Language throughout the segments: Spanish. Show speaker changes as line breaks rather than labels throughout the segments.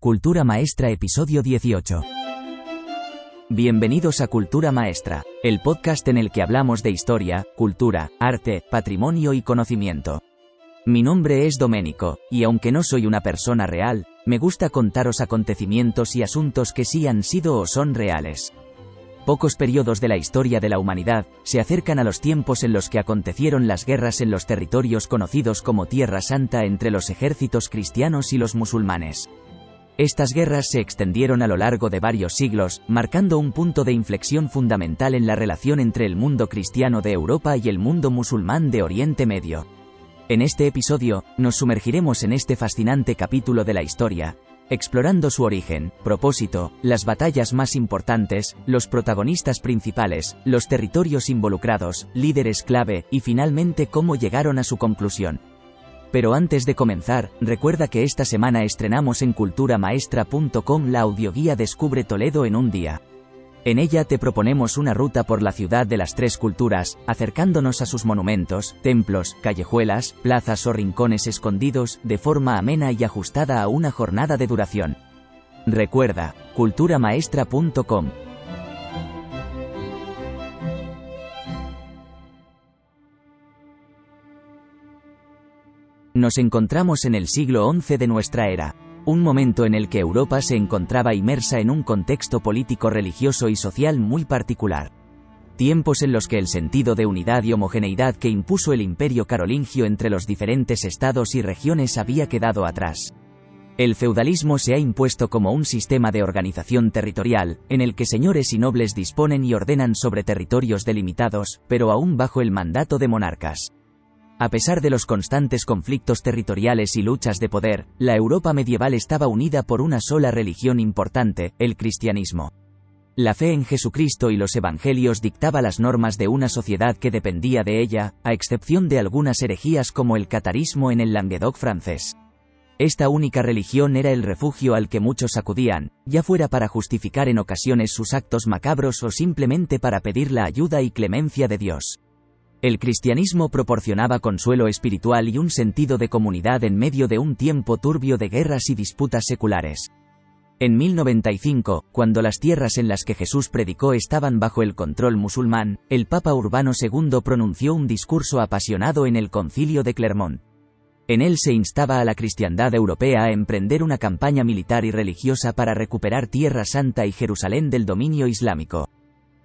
Cultura Maestra Episodio 18. Bienvenidos a Cultura Maestra, el podcast en el que hablamos de historia, cultura, arte, patrimonio y conocimiento. Mi nombre es Doménico, y aunque no soy una persona real, me gusta contaros acontecimientos y asuntos que sí han sido o son reales. Pocos periodos de la historia de la humanidad se acercan a los tiempos en los que acontecieron las guerras en los territorios conocidos como Tierra Santa entre los ejércitos cristianos y los musulmanes. Estas guerras se extendieron a lo largo de varios siglos, marcando un punto de inflexión fundamental en la relación entre el mundo cristiano de Europa y el mundo musulmán de Oriente Medio. En este episodio, nos sumergiremos en este fascinante capítulo de la historia, explorando su origen, propósito, las batallas más importantes, los protagonistas principales, los territorios involucrados, líderes clave y finalmente cómo llegaron a su conclusión. Pero antes de comenzar, recuerda que esta semana estrenamos en culturamaestra.com la audioguía Descubre Toledo en un día. En ella te proponemos una ruta por la ciudad de las tres culturas, acercándonos a sus monumentos, templos, callejuelas, plazas o rincones escondidos, de forma amena y ajustada a una jornada de duración. Recuerda, culturamaestra.com. Nos encontramos en el siglo XI de nuestra era, un momento en el que Europa se encontraba inmersa en un contexto político religioso y social muy particular. Tiempos en los que el sentido de unidad y homogeneidad que impuso el imperio carolingio entre los diferentes estados y regiones había quedado atrás. El feudalismo se ha impuesto como un sistema de organización territorial, en el que señores y nobles disponen y ordenan sobre territorios delimitados, pero aún bajo el mandato de monarcas. A pesar de los constantes conflictos territoriales y luchas de poder, la Europa medieval estaba unida por una sola religión importante, el cristianismo. La fe en Jesucristo y los evangelios dictaba las normas de una sociedad que dependía de ella, a excepción de algunas herejías como el catarismo en el Languedoc francés. Esta única religión era el refugio al que muchos acudían, ya fuera para justificar en ocasiones sus actos macabros o simplemente para pedir la ayuda y clemencia de Dios. El cristianismo proporcionaba consuelo espiritual y un sentido de comunidad en medio de un tiempo turbio de guerras y disputas seculares. En 1095, cuando las tierras en las que Jesús predicó estaban bajo el control musulmán, el Papa Urbano II pronunció un discurso apasionado en el concilio de Clermont. En él se instaba a la cristiandad europea a emprender una campaña militar y religiosa para recuperar Tierra Santa y Jerusalén del dominio islámico.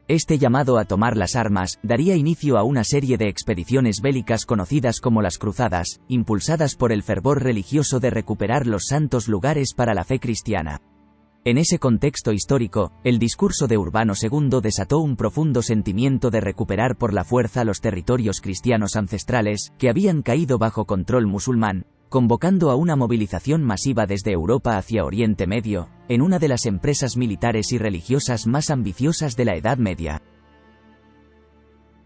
Este llamado a tomar las armas daría inicio a una serie de expediciones bélicas conocidas como las Cruzadas, impulsadas por el fervor religioso de recuperar los santos lugares para la fe cristiana. En ese contexto histórico, el discurso de Urbano II desató un profundo sentimiento de recuperar por la fuerza los territorios cristianos ancestrales, que habían caído bajo control musulmán, convocando a una movilización masiva desde Europa hacia Oriente Medio, en una de las empresas militares y religiosas más ambiciosas de la Edad Media.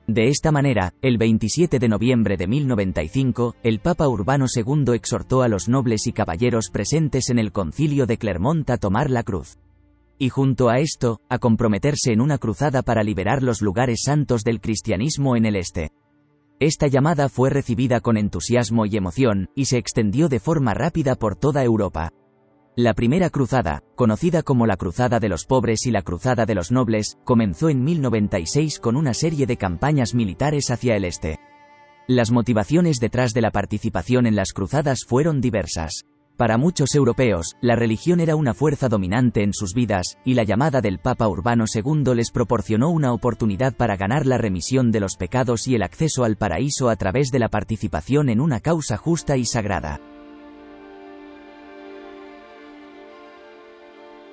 De esta manera, el 27 de noviembre de 1095, el Papa Urbano II exhortó a los nobles y caballeros presentes en el concilio de Clermont a tomar la cruz. Y junto a esto, a comprometerse en una cruzada para liberar los lugares santos del cristianismo en el este. Esta llamada fue recibida con entusiasmo y emoción, y se extendió de forma rápida por toda Europa. La primera cruzada, conocida como la Cruzada de los Pobres y la Cruzada de los Nobles, comenzó en 1096 con una serie de campañas militares hacia el este. Las motivaciones detrás de la participación en las cruzadas fueron diversas. Para muchos europeos, la religión era una fuerza dominante en sus vidas, y la llamada del Papa Urbano II les proporcionó una oportunidad para ganar la remisión de los pecados y el acceso al paraíso a través de la participación en una causa justa y sagrada.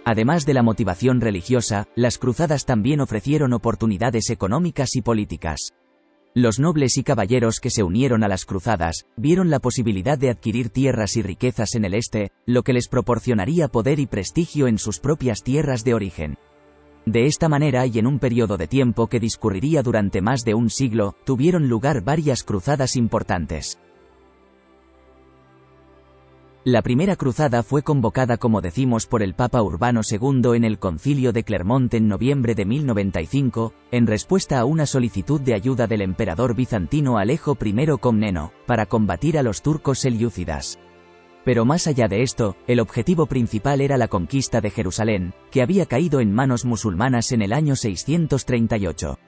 Además de la motivación religiosa, las cruzadas también ofrecieron oportunidades económicas y políticas. Los nobles y caballeros que se unieron a las cruzadas, vieron la posibilidad de adquirir tierras y riquezas en el este, lo que les proporcionaría poder y prestigio en sus propias tierras de origen. De esta manera y en un periodo de tiempo que discurriría durante más de un siglo, tuvieron lugar varias cruzadas importantes. La primera cruzada fue convocada como decimos por el Papa Urbano II en el concilio de Clermont en noviembre de 1095, en respuesta a una solicitud de ayuda del emperador bizantino Alejo I Comneno, para combatir a los turcos selyúcidas. Pero más allá de esto, el objetivo principal era la conquista de Jerusalén, que había caído en manos musulmanas en el año 638.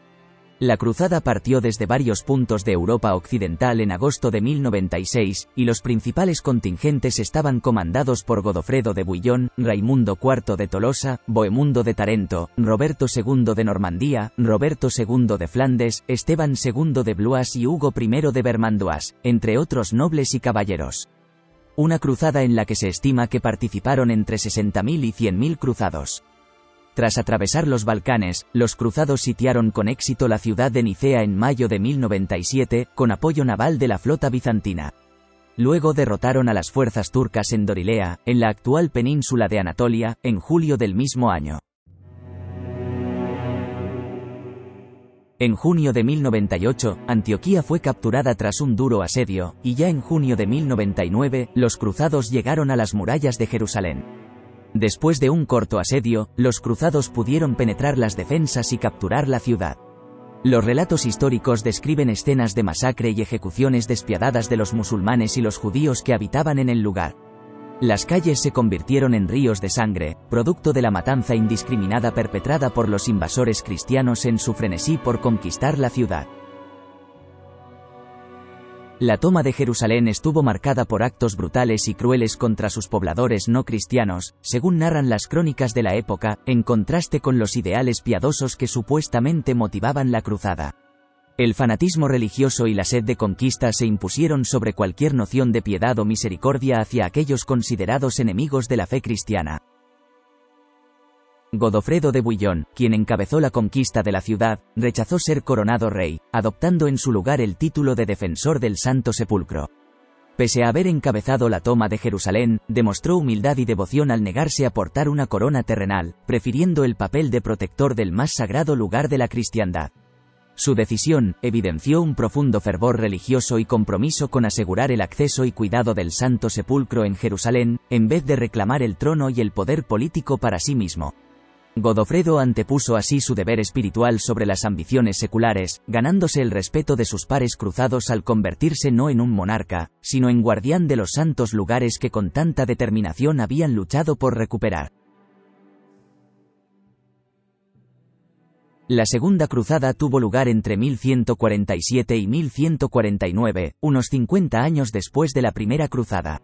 La cruzada partió desde varios puntos de Europa Occidental en agosto de 1096, y los principales contingentes estaban comandados por Godofredo de Bouillon, Raimundo IV de Tolosa, Bohemundo de Tarento, Roberto II de Normandía, Roberto II de Flandes, Esteban II de Blois y Hugo I de Vermandois, entre otros nobles y caballeros. Una cruzada en la que se estima que participaron entre 60.000 y 100.000 cruzados. Tras atravesar los Balcanes, los cruzados sitiaron con éxito la ciudad de Nicea en mayo de 1097, con apoyo naval de la flota bizantina. Luego derrotaron a las fuerzas turcas en Dorilea, en la actual península de Anatolia, en julio del mismo año. En junio de 1098, Antioquía fue capturada tras un duro asedio, y ya en junio de 1099, los cruzados llegaron a las murallas de Jerusalén. Después de un corto asedio, los cruzados pudieron penetrar las defensas y capturar la ciudad. Los relatos históricos describen escenas de masacre y ejecuciones despiadadas de los musulmanes y los judíos que habitaban en el lugar. Las calles se convirtieron en ríos de sangre, producto de la matanza indiscriminada perpetrada por los invasores cristianos en su frenesí por conquistar la ciudad. La toma de Jerusalén estuvo marcada por actos brutales y crueles contra sus pobladores no cristianos, según narran las crónicas de la época, en contraste con los ideales piadosos que supuestamente motivaban la cruzada. El fanatismo religioso y la sed de conquista se impusieron sobre cualquier noción de piedad o misericordia hacia aquellos considerados enemigos de la fe cristiana. Godofredo de Bouillon, quien encabezó la conquista de la ciudad, rechazó ser coronado rey, adoptando en su lugar el título de defensor del Santo Sepulcro. Pese a haber encabezado la toma de Jerusalén, demostró humildad y devoción al negarse a portar una corona terrenal, prefiriendo el papel de protector del más sagrado lugar de la cristiandad. Su decisión evidenció un profundo fervor religioso y compromiso con asegurar el acceso y cuidado del Santo Sepulcro en Jerusalén, en vez de reclamar el trono y el poder político para sí mismo. Godofredo antepuso así su deber espiritual sobre las ambiciones seculares, ganándose el respeto de sus pares cruzados al convertirse no en un monarca, sino en guardián de los santos lugares que con tanta determinación habían luchado por recuperar. La segunda cruzada tuvo lugar entre 1147 y 1149, unos 50 años después de la primera cruzada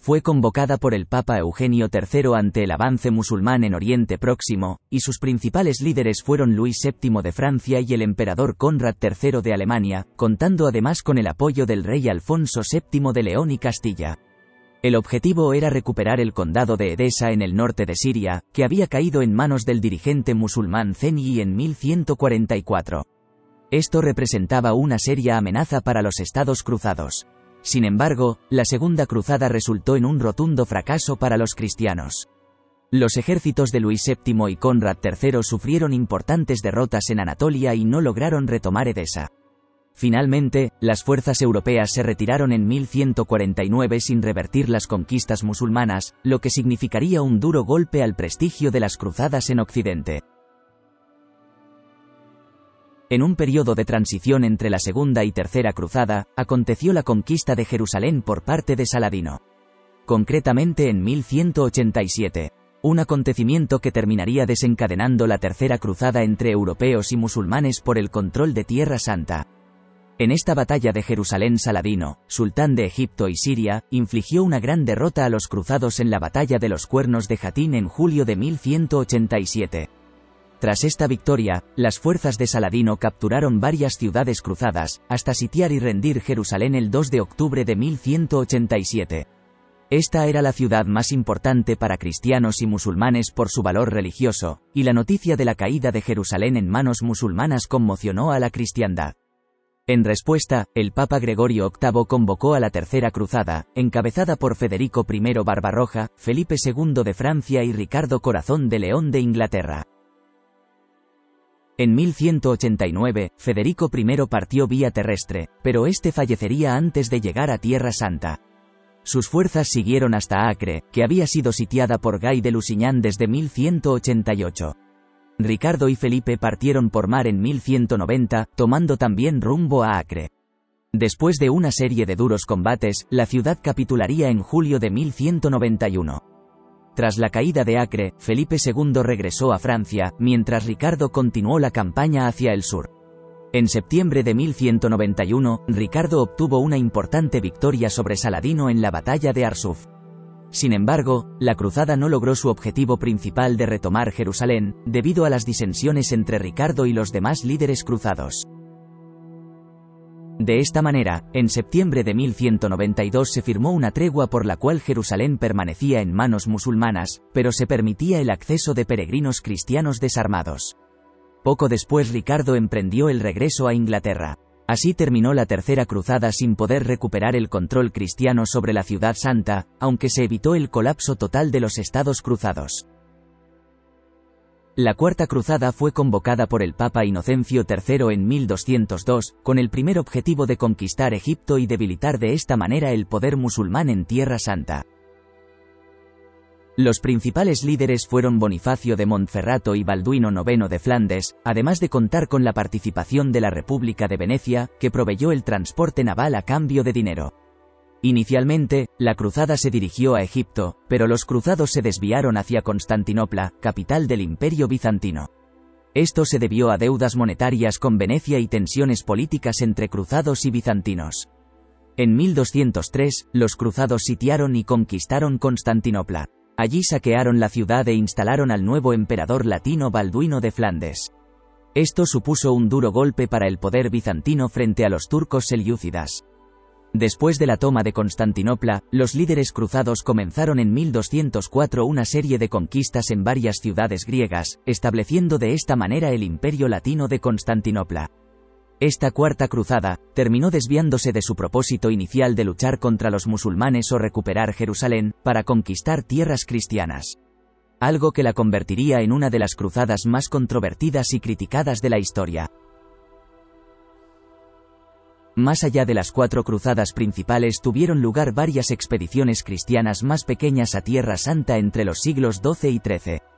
fue convocada por el Papa Eugenio III ante el avance musulmán en Oriente Próximo, y sus principales líderes fueron Luis VII de Francia y el emperador Conrad III de Alemania, contando además con el apoyo del rey Alfonso VII de León y Castilla. El objetivo era recuperar el condado de Edesa en el norte de Siria, que había caído en manos del dirigente musulmán Zeni en 1144. Esto representaba una seria amenaza para los estados cruzados. Sin embargo, la Segunda Cruzada resultó en un rotundo fracaso para los cristianos. Los ejércitos de Luis VII y Conrad III sufrieron importantes derrotas en Anatolia y no lograron retomar Edesa. Finalmente, las fuerzas europeas se retiraron en 1149 sin revertir las conquistas musulmanas, lo que significaría un duro golpe al prestigio de las cruzadas en Occidente. En un periodo de transición entre la Segunda y Tercera Cruzada, aconteció la conquista de Jerusalén por parte de Saladino. Concretamente en 1187. Un acontecimiento que terminaría desencadenando la Tercera Cruzada entre europeos y musulmanes por el control de Tierra Santa. En esta batalla de Jerusalén Saladino, sultán de Egipto y Siria, infligió una gran derrota a los cruzados en la batalla de los cuernos de Jatín en julio de 1187. Tras esta victoria, las fuerzas de Saladino capturaron varias ciudades cruzadas, hasta sitiar y rendir Jerusalén el 2 de octubre de 1187. Esta era la ciudad más importante para cristianos y musulmanes por su valor religioso, y la noticia de la caída de Jerusalén en manos musulmanas conmocionó a la cristiandad. En respuesta, el Papa Gregorio VIII convocó a la Tercera Cruzada, encabezada por Federico I Barbarroja, Felipe II de Francia y Ricardo Corazón de León de Inglaterra. En 1189, Federico I partió vía terrestre, pero este fallecería antes de llegar a Tierra Santa. Sus fuerzas siguieron hasta Acre, que había sido sitiada por Guy de Lusignan desde 1188. Ricardo y Felipe partieron por mar en 1190, tomando también rumbo a Acre. Después de una serie de duros combates, la ciudad capitularía en julio de 1191. Tras la caída de Acre, Felipe II regresó a Francia, mientras Ricardo continuó la campaña hacia el sur. En septiembre de 1191, Ricardo obtuvo una importante victoria sobre Saladino en la batalla de Arsuf. Sin embargo, la cruzada no logró su objetivo principal de retomar Jerusalén, debido a las disensiones entre Ricardo y los demás líderes cruzados. De esta manera, en septiembre de 1192 se firmó una tregua por la cual Jerusalén permanecía en manos musulmanas, pero se permitía el acceso de peregrinos cristianos desarmados. Poco después Ricardo emprendió el regreso a Inglaterra. Así terminó la Tercera Cruzada sin poder recuperar el control cristiano sobre la ciudad santa, aunque se evitó el colapso total de los estados cruzados. La Cuarta Cruzada fue convocada por el Papa Inocencio III en 1202, con el primer objetivo de conquistar Egipto y debilitar de esta manera el poder musulmán en Tierra Santa. Los principales líderes fueron Bonifacio de Montferrato y Balduino IX de Flandes, además de contar con la participación de la República de Venecia, que proveyó el transporte naval a cambio de dinero. Inicialmente, la cruzada se dirigió a Egipto, pero los cruzados se desviaron hacia Constantinopla, capital del Imperio bizantino. Esto se debió a deudas monetarias con Venecia y tensiones políticas entre cruzados y bizantinos. En 1203, los cruzados sitiaron y conquistaron Constantinopla. Allí saquearon la ciudad e instalaron al nuevo emperador latino Balduino de Flandes. Esto supuso un duro golpe para el poder bizantino frente a los turcos selyúcidas. Después de la toma de Constantinopla, los líderes cruzados comenzaron en 1204 una serie de conquistas en varias ciudades griegas, estableciendo de esta manera el imperio latino de Constantinopla. Esta cuarta cruzada, terminó desviándose de su propósito inicial de luchar contra los musulmanes o recuperar Jerusalén, para conquistar tierras cristianas. Algo que la convertiría en una de las cruzadas más controvertidas y criticadas de la historia. Más allá de las cuatro cruzadas principales tuvieron lugar varias expediciones cristianas más pequeñas a Tierra Santa entre los siglos XII y XIII.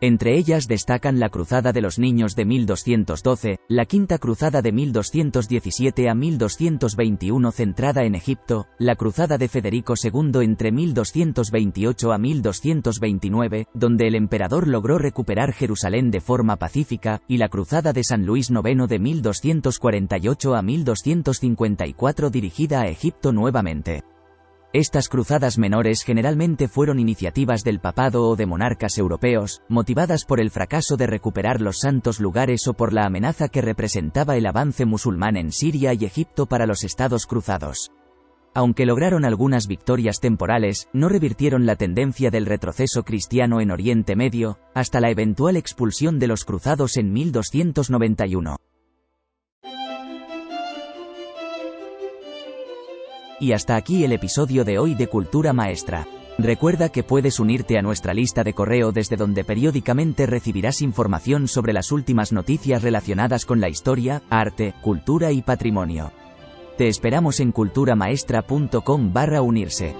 Entre ellas destacan la Cruzada de los Niños de 1212, la Quinta Cruzada de 1217 a 1221 centrada en Egipto, la Cruzada de Federico II entre 1228 a 1229, donde el emperador logró recuperar Jerusalén de forma pacífica, y la Cruzada de San Luis IX de 1248 a 1254 dirigida a Egipto nuevamente. Estas cruzadas menores generalmente fueron iniciativas del papado o de monarcas europeos, motivadas por el fracaso de recuperar los santos lugares o por la amenaza que representaba el avance musulmán en Siria y Egipto para los estados cruzados. Aunque lograron algunas victorias temporales, no revirtieron la tendencia del retroceso cristiano en Oriente Medio, hasta la eventual expulsión de los cruzados en 1291. Y hasta aquí el episodio de hoy de Cultura Maestra. Recuerda que puedes unirte a nuestra lista de correo desde donde periódicamente recibirás información sobre las últimas noticias relacionadas con la historia, arte, cultura y patrimonio. Te esperamos en culturamaestra.com barra unirse.